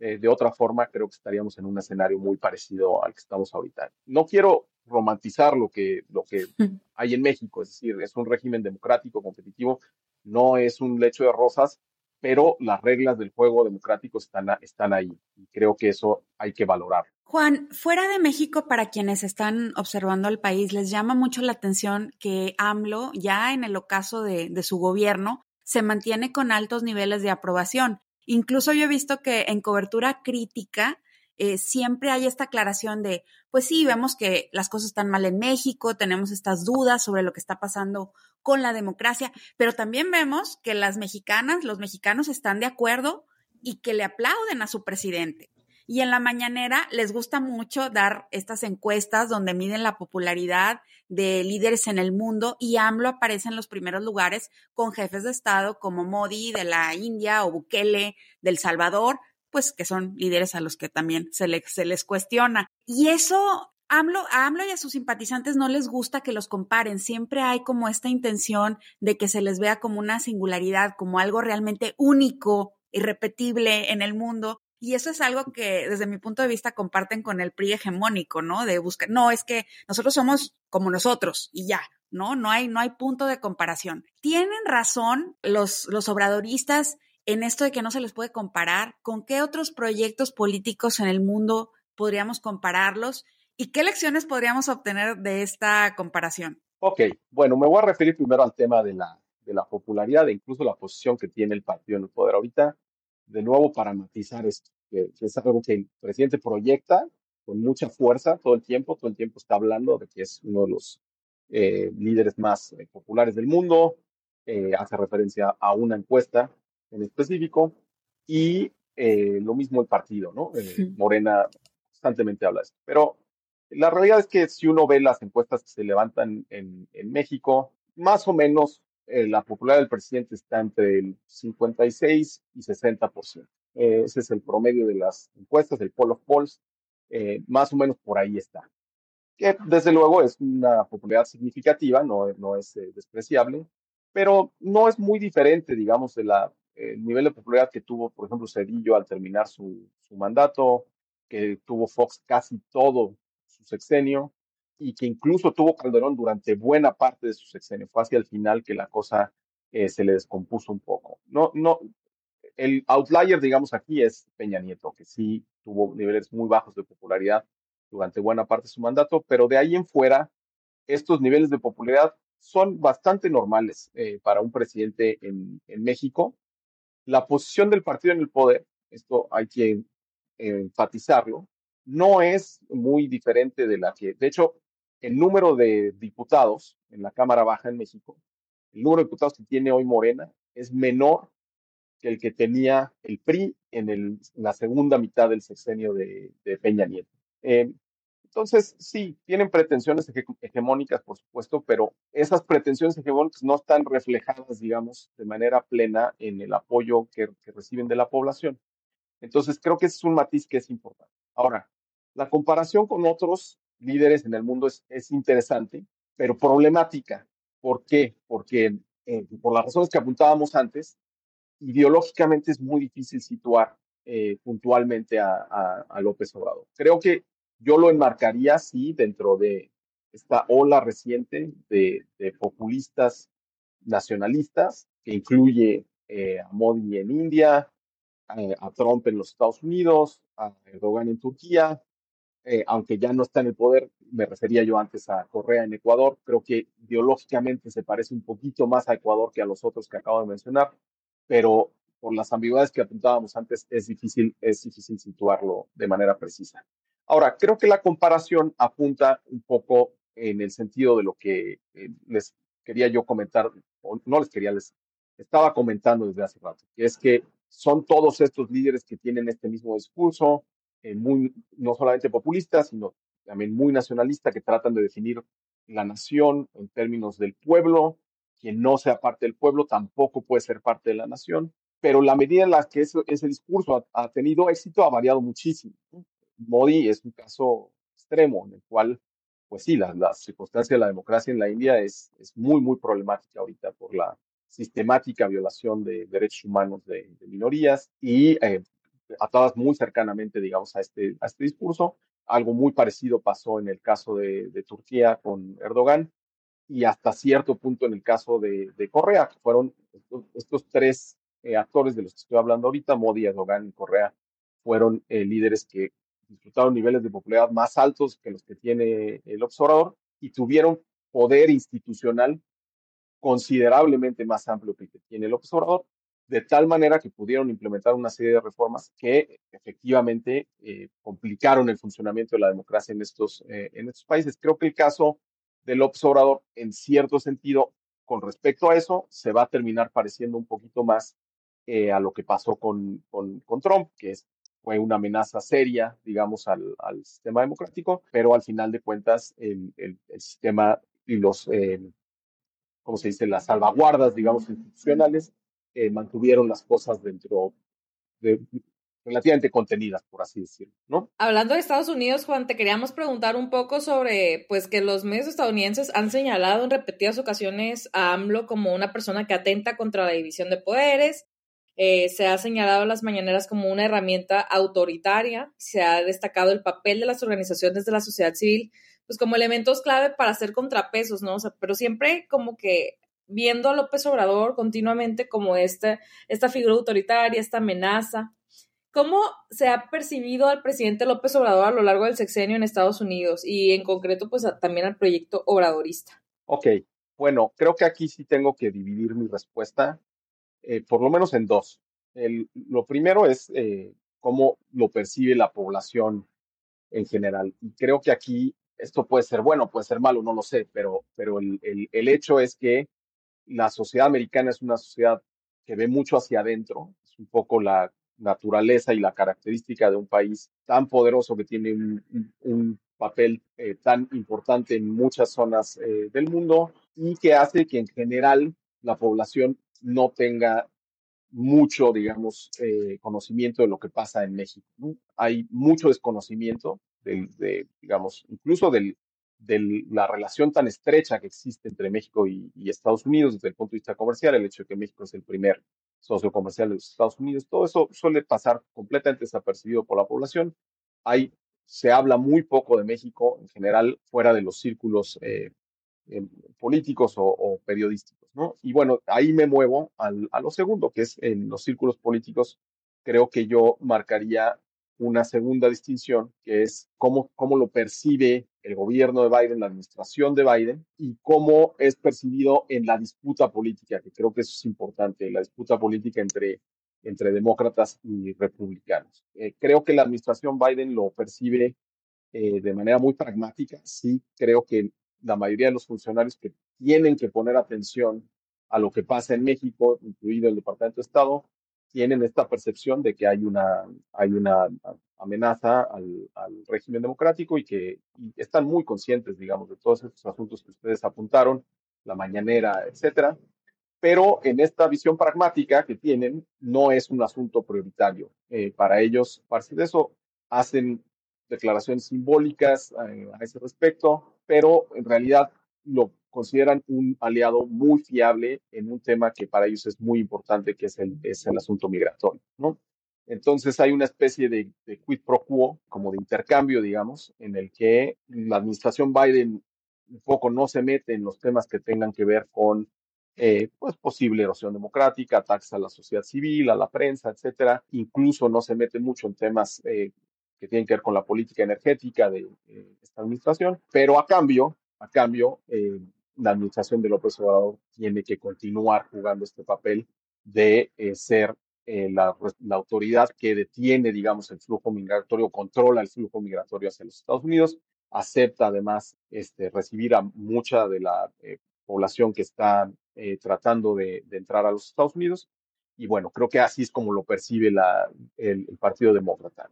Eh, de otra forma, creo que estaríamos en un escenario muy parecido al que estamos ahorita. No quiero romantizar lo que, lo que hay en México, es decir, es un régimen democrático, competitivo, no es un lecho de rosas, pero las reglas del juego democrático están, están ahí y creo que eso hay que valorar. Juan, fuera de México, para quienes están observando al país, les llama mucho la atención que AMLO, ya en el ocaso de, su gobierno, se mantiene con altos niveles de aprobación. Incluso yo he visto que en cobertura crítica eh, siempre hay esta aclaración de, pues sí, vemos que las cosas están mal en México, tenemos estas dudas sobre lo que está pasando con la democracia, pero también vemos que las mexicanas, los mexicanos están de acuerdo y que le aplauden a su presidente. Y en la mañanera les gusta mucho dar estas encuestas donde miden la popularidad de líderes en el mundo y AMLO aparece en los primeros lugares con jefes de Estado como Modi de la India o Bukele del Salvador, pues que son líderes a los que también se, se les cuestiona. Y eso AMLO, a AMLO y a sus simpatizantes no les gusta que los comparen. Siempre hay como esta intención de que se les vea como una singularidad, como algo realmente único, irrepetible en el mundo. Y eso es algo que desde mi punto de vista comparten con el PRI hegemónico, ¿no? De buscar, no, es que nosotros somos como nosotros y ya, ¿no? No hay, no hay punto de comparación. Tienen razón los, los obradoristas en esto de que no se les puede comparar. ¿Con qué otros proyectos políticos en el mundo podríamos compararlos? ¿Y qué lecciones podríamos obtener de esta comparación? Ok, bueno, me voy a referir primero al tema de la, de la popularidad e incluso la posición que tiene el partido en el poder ahorita de nuevo para matizar esto, que, es algo que el presidente proyecta con mucha fuerza todo el tiempo, todo el tiempo está hablando de que es uno de los eh, líderes más eh, populares del mundo, eh, hace referencia a una encuesta en específico y lo mismo el partido, ¿no? Morena constantemente habla de esto. Pero la realidad es que si uno ve las encuestas que se levantan en, en México, más o menos eh, la popularidad del presidente está entre el 56 y 60%. Eh, ese es el promedio de las encuestas, el poll of polls, eh, más o menos por ahí está. Que desde luego es una popularidad significativa, no, no es despreciable, pero no es muy diferente, digamos, del nivel de popularidad que tuvo, por ejemplo, Cedillo al terminar su mandato, que tuvo Fox casi todo su sexenio, y que incluso tuvo Calderón durante buena parte de su sexenio. Fue hacia el final que la cosa eh, se le descompuso un poco. No, no, el outlier, digamos, aquí es Peña Nieto, que sí tuvo niveles muy bajos de popularidad durante buena parte de su mandato, pero de ahí en fuera, estos niveles de popularidad son bastante normales eh, para un presidente en, en, México. La posición del partido en el poder, esto hay que eh, enfatizarlo, no es muy diferente de la que, de hecho, el número de diputados en la Cámara Baja en México, el número de diputados que tiene hoy Morena es menor que el que tenía el PRI en, la segunda mitad del sexenio de, Peña Nieto. Eh, entonces, sí, tienen pretensiones hegemónicas, por supuesto, pero esas pretensiones hegemónicas no están reflejadas, digamos, de manera plena en el apoyo que, que reciben de la población. Entonces, creo que ese es un matiz que es importante. Ahora, la comparación con otros líderes en el mundo es, es interesante, pero problemática. ¿Por qué? Porque, eh, por las razones que apuntábamos antes, ideológicamente es muy difícil situar eh, puntualmente a, a, a López Obrador. Creo que yo lo enmarcaría, sí, dentro de esta ola reciente de, de populistas nacionalistas, que incluye eh, a Modi en India, eh, a Trump en los Estados Unidos, a Erdogan en Turquía, eh, aunque ya no está en el poder, me refería yo antes a Correa en Ecuador, creo que ideológicamente se parece un poquito más a Ecuador que a los otros que acabo de mencionar, pero por las ambigüedades que apuntábamos antes, es difícil, es difícil situarlo de manera precisa. Ahora, creo que la comparación apunta un poco en el sentido de lo que eh, les quería yo comentar, o no les quería, les estaba comentando desde hace rato, que es que son todos estos líderes que tienen este mismo discurso, eh, muy, no solamente populista, sino también muy nacionalista, que tratan de definir la nación en términos del pueblo, quien no sea parte del pueblo tampoco puede ser parte de la nación, pero la medida en la que ese, ese discurso ha, ha, tenido éxito ha variado muchísimo. Modi es un caso extremo en el cual, pues sí, la, la circunstancia de la democracia en la India es, es, muy, muy problemática ahorita por la sistemática violación de derechos humanos de, de minorías y eh, atadas muy cercanamente, digamos, a este, a este discurso. Algo muy parecido pasó en el caso de, Turquía con Erdogan y hasta cierto punto en el caso de, de Correa, fueron estos, estos tres eh, actores de los que estoy hablando ahorita, Modi, Erdogan y Correa, fueron eh, líderes que disfrutaron niveles de popularidad más altos que los que tiene el observador y tuvieron poder institucional considerablemente más amplio que el que tiene el observador, de tal manera que pudieron implementar una serie de reformas que efectivamente eh, complicaron el funcionamiento de la democracia en estos, eh, en estos países. Creo que el caso del observador, en cierto sentido, con respecto a eso, se va a terminar pareciendo un poquito más eh, a lo que pasó con, con, con Trump, que es fue una amenaza seria, digamos, al, al, sistema democrático, pero al final de cuentas el, el, el sistema y los, ¿cómo se dice?, las salvaguardas, digamos, institucionales, eh, mantuvieron las cosas dentro de relativamente contenidas, por así decirlo. Hablando de Estados Unidos, Juan, te queríamos preguntar un poco sobre, pues, que los medios estadounidenses han señalado en repetidas ocasiones a AMLO como una persona que atenta contra la división de poderes, eh, se ha señalado las mañaneras como una herramienta autoritaria, se ha destacado el papel de las organizaciones de la sociedad civil, pues como elementos clave para hacer contrapesos, ¿no? O sea, pero siempre como que viendo a López Obrador continuamente como este, esta figura autoritaria, esta amenaza. ¿Cómo se ha percibido al presidente López Obrador a lo largo del sexenio en Estados Unidos y en concreto pues también al proyecto obradorista? Ok, bueno, creo que aquí sí tengo que dividir mi respuesta eh, por lo menos en dos. El, lo primero es eh, cómo lo percibe la población en general. Y creo que aquí esto puede ser bueno, puede ser malo, no lo sé, pero, pero el, el hecho es que la sociedad americana es una sociedad que ve mucho hacia adentro, es un poco la naturaleza y la característica de un país tan poderoso que tiene un, un, papel eh, tan importante en muchas zonas eh, del mundo y que hace que en general la población no tenga mucho, digamos, eh, conocimiento de lo que pasa en México. Hay mucho desconocimiento de, digamos, incluso del, de la relación tan estrecha que existe entre México y, Estados Unidos desde el punto de vista comercial, el hecho de que México es el primer socio comercial de los Estados Unidos, todo eso suele pasar completamente desapercibido por la población. Hay, se habla muy poco de México en general fuera de los círculos eh, eh, políticos o, o, periodísticos, ¿no? Y bueno, ahí me muevo al, a lo segundo, que es en los círculos políticos, creo que yo marcaría una segunda distinción, que es cómo, cómo lo percibe el gobierno de Biden, la administración de Biden, y cómo es percibido en la disputa política, que creo que eso es importante, la disputa política entre, entre demócratas y republicanos. Eh, creo que la administración Biden lo percibe eh, de manera muy pragmática. Sí, creo que la mayoría de los funcionarios que tienen que poner atención a lo que pasa en México, incluido el Departamento de Estado, tienen esta percepción de que hay una, hay una amenaza al, régimen democrático y que están muy conscientes, digamos, de todos estos asuntos que ustedes apuntaron, la mañanera, etcétera. Pero en esta visión pragmática que tienen, no es un asunto prioritario. Eh, para ellos, parte de eso, hacen declaraciones simbólicas eh, a ese respecto, pero en realidad lo consideran un aliado muy fiable en un tema que para ellos es muy importante, que es el, es el asunto migratorio, ¿no? Entonces hay una especie de, quid pro quo, como de intercambio, digamos, en el que la administración Biden un poco no se mete en los temas que tengan que ver con eh, pues posible erosión democrática, ataques a la sociedad civil, a la prensa, etcétera. Incluso no se mete mucho en temas eh, que tienen que ver con la política energética de eh, esta administración, pero a cambio, a cambio, la administración de López Obrador tiene que continuar jugando este papel de eh, ser eh, la, la, autoridad que detiene, digamos, el flujo migratorio, controla el flujo migratorio hacia los Estados Unidos, acepta además este, recibir a mucha de la eh, población que está tratando de, entrar a los Estados Unidos. Y bueno, creo que así es como lo percibe la, el, el Partido Demócrata.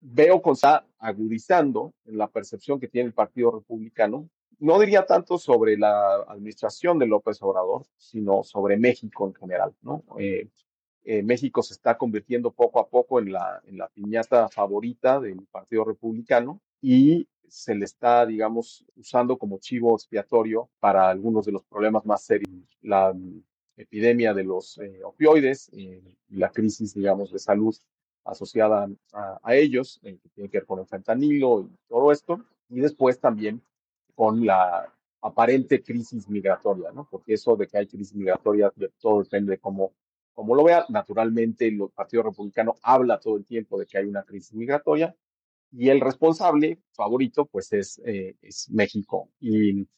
Veo que está agudizando en la percepción que tiene el Partido Republicano no diría tanto sobre la administración de López Obrador, sino sobre México en general. Eh, eh, México se está convirtiendo poco a poco en la, piñata favorita del Partido Republicano y se le está, digamos, usando como chivo expiatorio para algunos de los problemas más serios. La epidemia de los eh, opioides y la crisis, digamos, de salud asociada a, a ellos, que tiene que ver con el fentanilo y todo esto. Y después también con la aparente crisis migratoria, ¿no? Porque eso de que hay crisis migratoria, todo depende de cómo, cómo lo vea. Naturalmente, el Partido Republicano habla todo el tiempo de que hay una crisis migratoria y el responsable favorito, pues, es, eh, es México. Y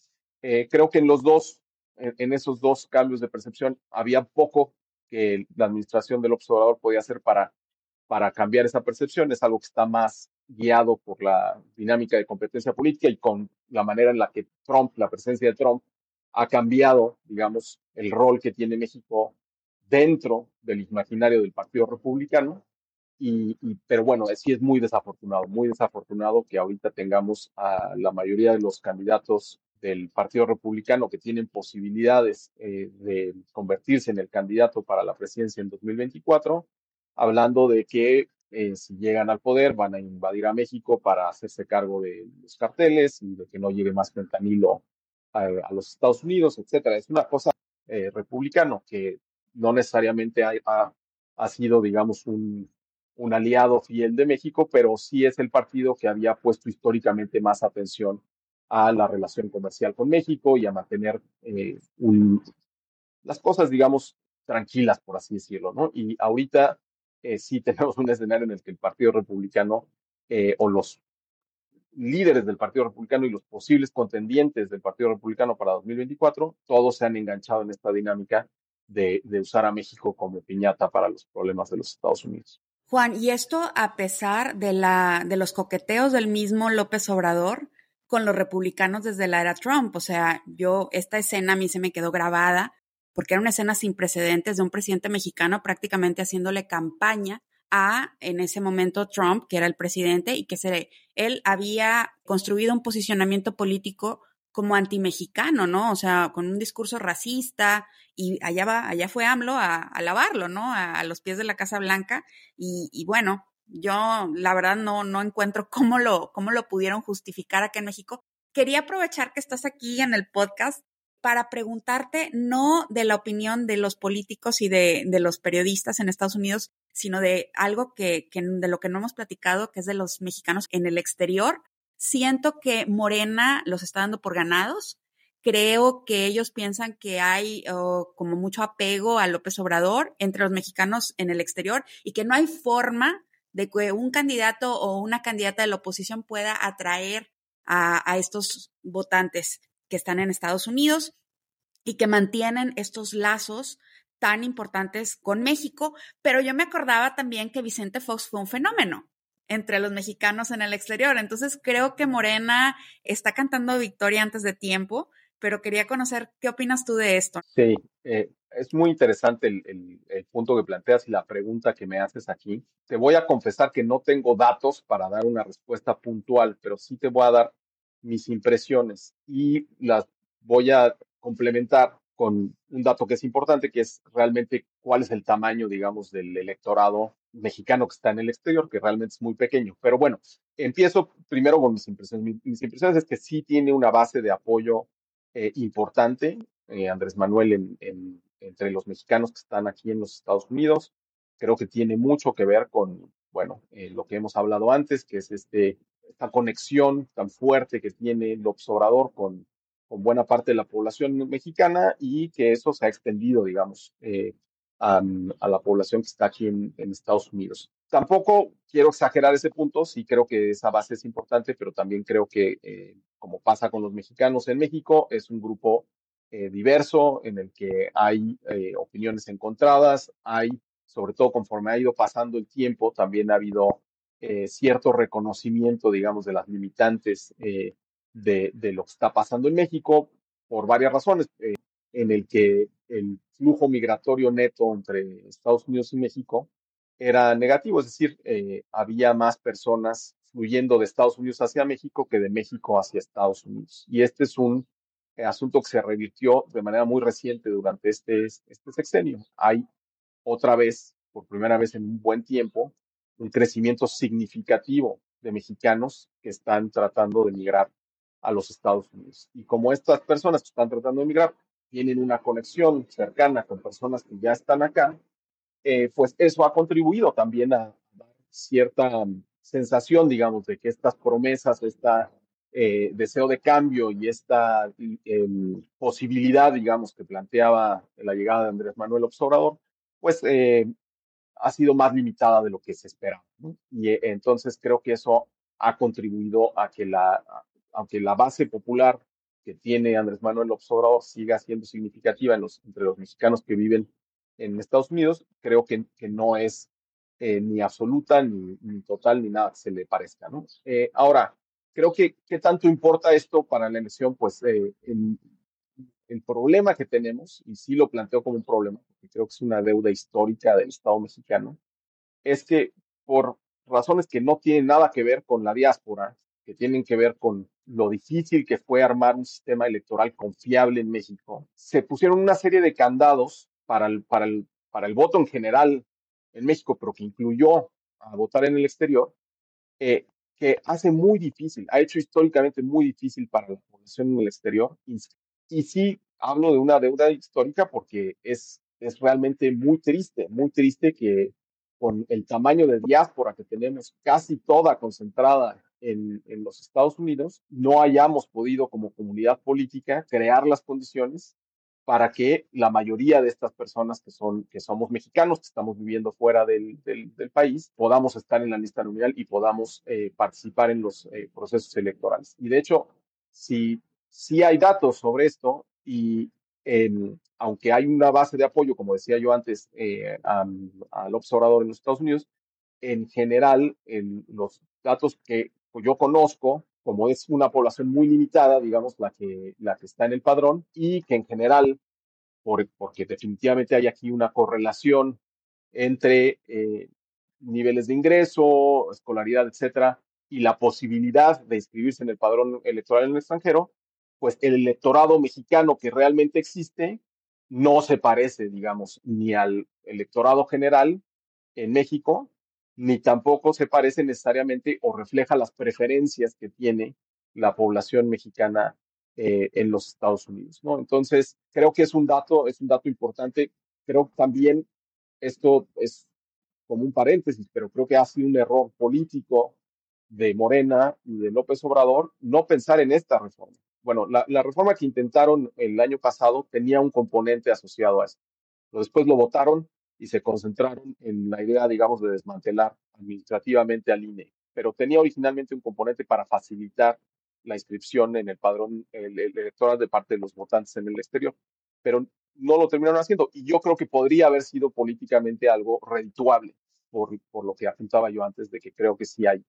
eh, creo que en los dos, en, esos dos cambios de percepción, había poco que la administración del observador podía hacer para, para cambiar esa percepción. Es algo que está más guiado por la dinámica de competencia política y con la manera en la que Trump, la presencia de Trump, ha cambiado, digamos, el rol que tiene México dentro del imaginario del Partido Republicano. Y, pero bueno, sí es muy desafortunado, muy desafortunado que ahorita tengamos a la mayoría de los candidatos del Partido Republicano que tienen posibilidades eh, de convertirse en el candidato para la presidencia en 2024, hablando de que eh, si llegan al poder, van a invadir a México para hacerse cargo de los carteles y de que no llegue más fentanilo a, a los Estados Unidos, etcétera. Es una cosa eh, republicano que no necesariamente ha, ha, sido, digamos, un, un, aliado fiel de México, pero sí es el partido que había puesto históricamente más atención a la relación comercial con México y a mantener eh, un, las cosas, digamos, tranquilas, por así decirlo, ¿no? Y ahorita eh, tenemos un escenario en el que el Partido Republicano eh, o los líderes del Partido Republicano y los posibles contendientes del Partido Republicano para 2024, todos se han enganchado en esta dinámica de, de usar a México como piñata para los problemas de los Estados Unidos. Juan, y esto a pesar de, la, de los coqueteos del mismo López Obrador con los republicanos desde la era Trump. O sea, yo, esta escena a mí se me quedó grabada porque era una escena sin precedentes de un presidente mexicano prácticamente haciéndole campaña a, en ese momento, Trump, que era el presidente, y que se, él había construido un posicionamiento político como antimexicano, ¿no? O sea, con un discurso racista, y allá va, allá fue AMLO a, lavarlo, ¿no? A, los pies de la Casa Blanca, y, y, bueno, yo la verdad no, no encuentro cómo lo, cómo lo pudieron justificar acá en México. Quería aprovechar que estás aquí en el podcast para preguntarte no de la opinión de los políticos y de, los periodistas en Estados Unidos, sino de algo que, de lo que no hemos platicado, que es de los mexicanos en el exterior. Siento que Morena los está dando por ganados. Creo que ellos piensan que hay oh, como mucho apego a López Obrador entre los mexicanos en el exterior y que no hay forma de que un candidato o una candidata de la oposición pueda atraer a estos votantes que están en Estados Unidos y que mantienen estos lazos tan importantes con México, pero yo me acordaba también que Vicente Fox fue un fenómeno entre los mexicanos en el exterior. Entonces creo que Morena está cantando victoria antes de tiempo, pero quería conocer qué opinas tú de esto. Sí, eh, es muy interesante el, el, punto que planteas y la pregunta que me haces aquí. Te voy a confesar que no tengo datos para dar una respuesta puntual, pero sí te voy a dar mis impresiones y las voy a complementar con un dato que es importante, que es realmente cuál es el tamaño, digamos, del electorado mexicano que está en el exterior, que realmente es muy pequeño. Pero bueno, empiezo primero con mis impresiones. Mis, impresiones es que sí tiene una base de apoyo eh, importante, eh, Andrés Manuel, en, entre los mexicanos que están aquí en los Estados Unidos. Creo que tiene mucho que ver con, bueno, eh, lo que hemos hablado antes, que es este, esta conexión tan fuerte que tiene el observador con, con buena parte de la población mexicana y que eso se ha extendido, digamos, eh, a, la población que está aquí en, Estados Unidos. Tampoco quiero exagerar ese punto, sí creo que esa base es importante, pero también creo que, eh, como pasa con los mexicanos en México, es un grupo eh, diverso en el que hay opiniones encontradas, hay, sobre todo conforme ha ido pasando el tiempo, también ha habido cierto reconocimiento, digamos, de las limitantes de, de, lo que está pasando en México por varias razones, eh, en el que el flujo migratorio neto entre Estados Unidos y México era negativo, es decir, eh, había más personas fluyendo de Estados Unidos hacia México que de México hacia Estados Unidos. Y este es un eh, asunto que se revirtió de manera muy reciente durante este, este sexenio. Hay otra vez, por primera vez en un buen tiempo, un crecimiento significativo de mexicanos que están tratando de migrar a los Estados Unidos. Y como estas personas que están tratando de emigrar tienen una conexión cercana con personas que ya están acá, eh, pues eso ha contribuido también a cierta mm, sensación, digamos, de que estas promesas, este deseo de cambio y esta em, posibilidad, digamos, que planteaba la llegada de Andrés Manuel Obrador, pues eh, ha sido más limitada de lo que se esperaba. Y entonces creo que eso ha contribuido a que la, aunque la base popular que tiene Andrés Manuel López Obrador siga siendo significativa en entre los mexicanos que viven en Estados Unidos, creo que, que no es eh, ni absoluta, ni, total, ni nada que se le parezca. ¿no? Eh, ahora, creo que qué tanto importa esto para la elección, pues eh, el, el, problema que tenemos, y sí lo planteo como un problema, porque creo que es una deuda histórica del Estado mexicano, es que por razones que no tienen nada que ver con la diáspora, que tienen que ver con lo difícil que fue armar un sistema electoral confiable en México, se pusieron una serie de candados para el, para el, para el voto en general en México, pero que incluyó a votar en el exterior, eh, que hace muy difícil, ha hecho históricamente muy difícil para la población en el exterior. Y, sí hablo de una deuda histórica porque es, es realmente muy triste, muy triste que con el tamaño de diáspora que tenemos casi toda concentrada en, los Estados Unidos, no hayamos podido como comunidad política crear las condiciones para que la mayoría de estas personas que, son, que somos mexicanos, que estamos viviendo fuera del, del, país, podamos estar en la lista nominal y podamos eh, participar en los eh, procesos electorales. Y de hecho, si, si hay datos sobre esto y aunque hay una base de apoyo, como decía yo antes, eh, al observador en los Estados Unidos, en general, en los datos que yo conozco, como es una población muy limitada, digamos, la que, que está en el padrón, y que en general, por, porque definitivamente hay aquí una correlación entre eh, niveles de ingreso, escolaridad, etcétera, y la posibilidad de inscribirse en el padrón electoral en el extranjero, pues el electorado mexicano que realmente existe no se parece, digamos, ni al electorado general en México, ni tampoco se parece necesariamente o refleja las preferencias que tiene la población mexicana eh, en los Estados Unidos, ¿no? Entonces, creo que es un dato, es un dato importante. Creo también esto es como un paréntesis, pero creo que ha sido un error político de Morena y de López Obrador no pensar en esta reforma. Bueno, la, reforma que intentaron el año pasado tenía un componente asociado a esto. Después lo votaron y se concentraron en la idea, digamos, de desmantelar administrativamente al INE, pero tenía originalmente un componente para facilitar la inscripción en el padrón electoral de parte de los votantes en el exterior, pero no lo terminaron haciendo y yo creo que podría haber sido políticamente algo redituable por lo que apuntaba yo antes de que creo que sí hay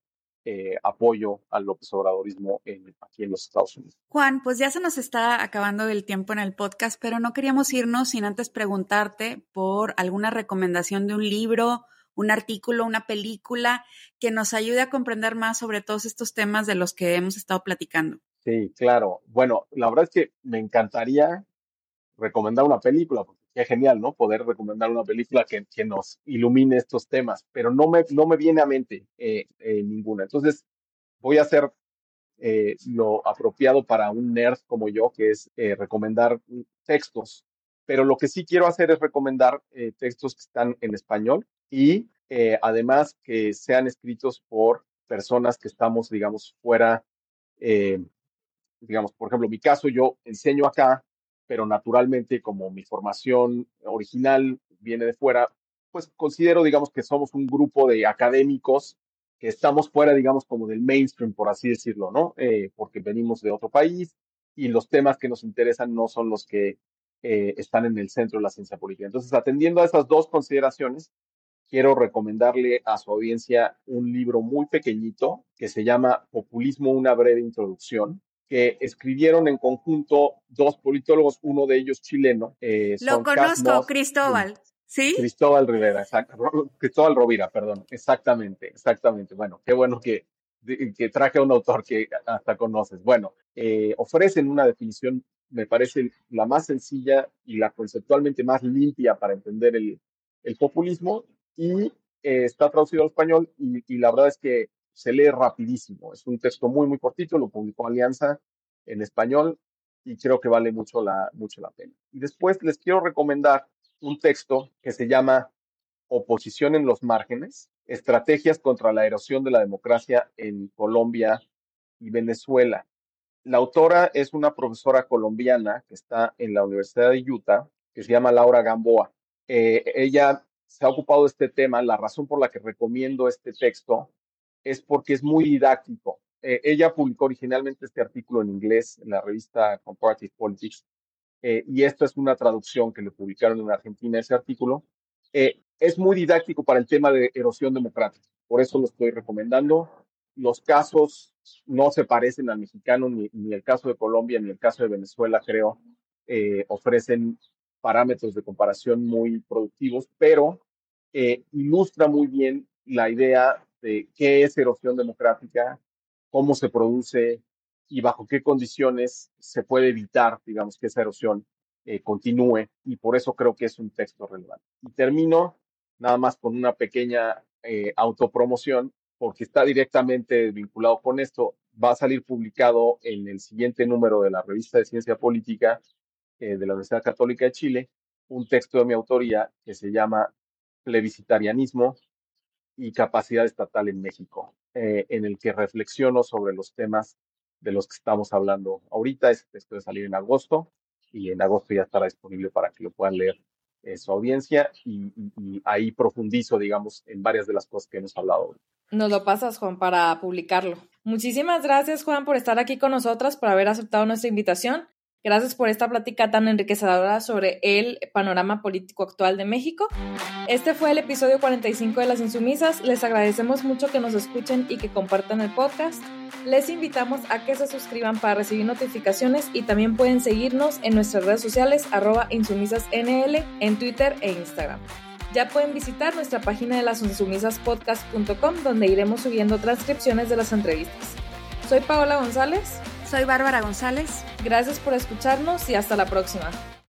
eh, apoyo al López Obradorismo en, aquí en los Estados Unidos. Juan, pues ya se nos está acabando el tiempo en el podcast, pero no queríamos irnos sin antes preguntarte por alguna recomendación de un libro, un artículo, una película que nos ayude a comprender más sobre todos estos temas de los que hemos estado platicando. Sí, claro. Bueno, la verdad es que me encantaría recomendar una película, porque genial, ¿no? Poder recomendar una película que, que, nos ilumine estos temas, pero no me, no me viene a mente eh, eh, ninguna. Entonces, voy a hacer eh, lo apropiado para un nerd como yo, que es recomendar textos. Pero lo que sí quiero hacer es recomendar textos que están en español y además que sean escritos por personas que estamos, digamos, fuera, digamos, por ejemplo, mi caso, yo enseño acá pero naturalmente como mi formación original viene de fuera, pues considero, digamos, que somos un grupo de académicos que estamos fuera, digamos, como del mainstream, por así decirlo, ¿no? Eh, porque venimos de otro país y los temas que nos interesan no son los que eh, están en el centro de la ciencia política. Entonces, atendiendo a esas dos consideraciones, quiero recomendarle a su audiencia un libro muy pequeñito que se llama Populismo, una breve introducción, que escribieron en conjunto dos politólogos, uno de ellos chileno. Eh, Lo conozco, Cristóbal. ¿Sí? Cristóbal Rivera, exacto. Cristóbal Rovira, perdón. Exactamente, exactamente. Bueno, qué bueno que, que traje a un autor que hasta conoces. Bueno, eh, ofrecen una definición, me parece la más sencilla y la conceptualmente más limpia para entender el, el populismo y eh, está traducido al español y, y la verdad es que se lee rapidísimo. Es un texto muy, muy cortito, lo publicó Alianza en español y creo que vale mucho la, mucho la pena. Y después les quiero recomendar un texto que se llama Oposición en los márgenes, estrategias contra la erosión de la democracia en Colombia y Venezuela. La autora es una profesora colombiana que está en la Universidad de Utah, que se llama Laura Gamboa. Eh, ella se ha ocupado de este tema. La razón por la que recomiendo este texto es porque es muy didáctico. Eh, ella publicó originalmente este artículo en inglés en la revista Comparative Politics eh, y esto es una traducción que le publicaron en Argentina ese artículo. Eh, es muy didáctico para el tema de erosión democrática, por eso lo estoy recomendando. Los casos no se parecen al mexicano, ni, ni el caso de Colombia ni el caso de Venezuela, creo, ofrecen parámetros de comparación muy productivos, pero ilustra muy bien la idea de qué es erosión democrática, cómo se produce y bajo qué condiciones se puede evitar, digamos, que esa erosión eh, continúe. Y por eso creo que es un texto relevante. Y termino nada más con una pequeña eh, autopromoción, porque está directamente vinculado con esto. Va a salir publicado en el siguiente número de la revista de Ciencia Política eh, de la Universidad Católica de Chile un texto de mi autoría que se llama Plebiscitarianismo, y capacidad estatal en México, eh, en el que reflexiono sobre los temas de los que estamos hablando ahorita. Este texto de salir en agosto y en agosto ya estará disponible para que lo puedan leer eh, su audiencia y, ahí profundizo, digamos, en varias de las cosas que hemos hablado hoy. Nos lo pasas, Juan, para publicarlo. Muchísimas gracias, Juan, por estar aquí con nosotras, por haber aceptado nuestra invitación. Gracias por esta plática tan enriquecedora sobre el panorama político actual de México. Este fue el episodio 45 de Las Insumisas. Les agradecemos mucho que nos escuchen y que compartan el podcast. Les invitamos a que se suscriban para recibir notificaciones y también pueden seguirnos en nuestras redes sociales arroba insumisasnl en Twitter e Instagram. Ya pueden visitar nuestra página de lasinsumisaspodcast.com donde iremos subiendo transcripciones de las entrevistas. Soy Paola González. Soy Bárbara González. Gracias por escucharnos y hasta la próxima.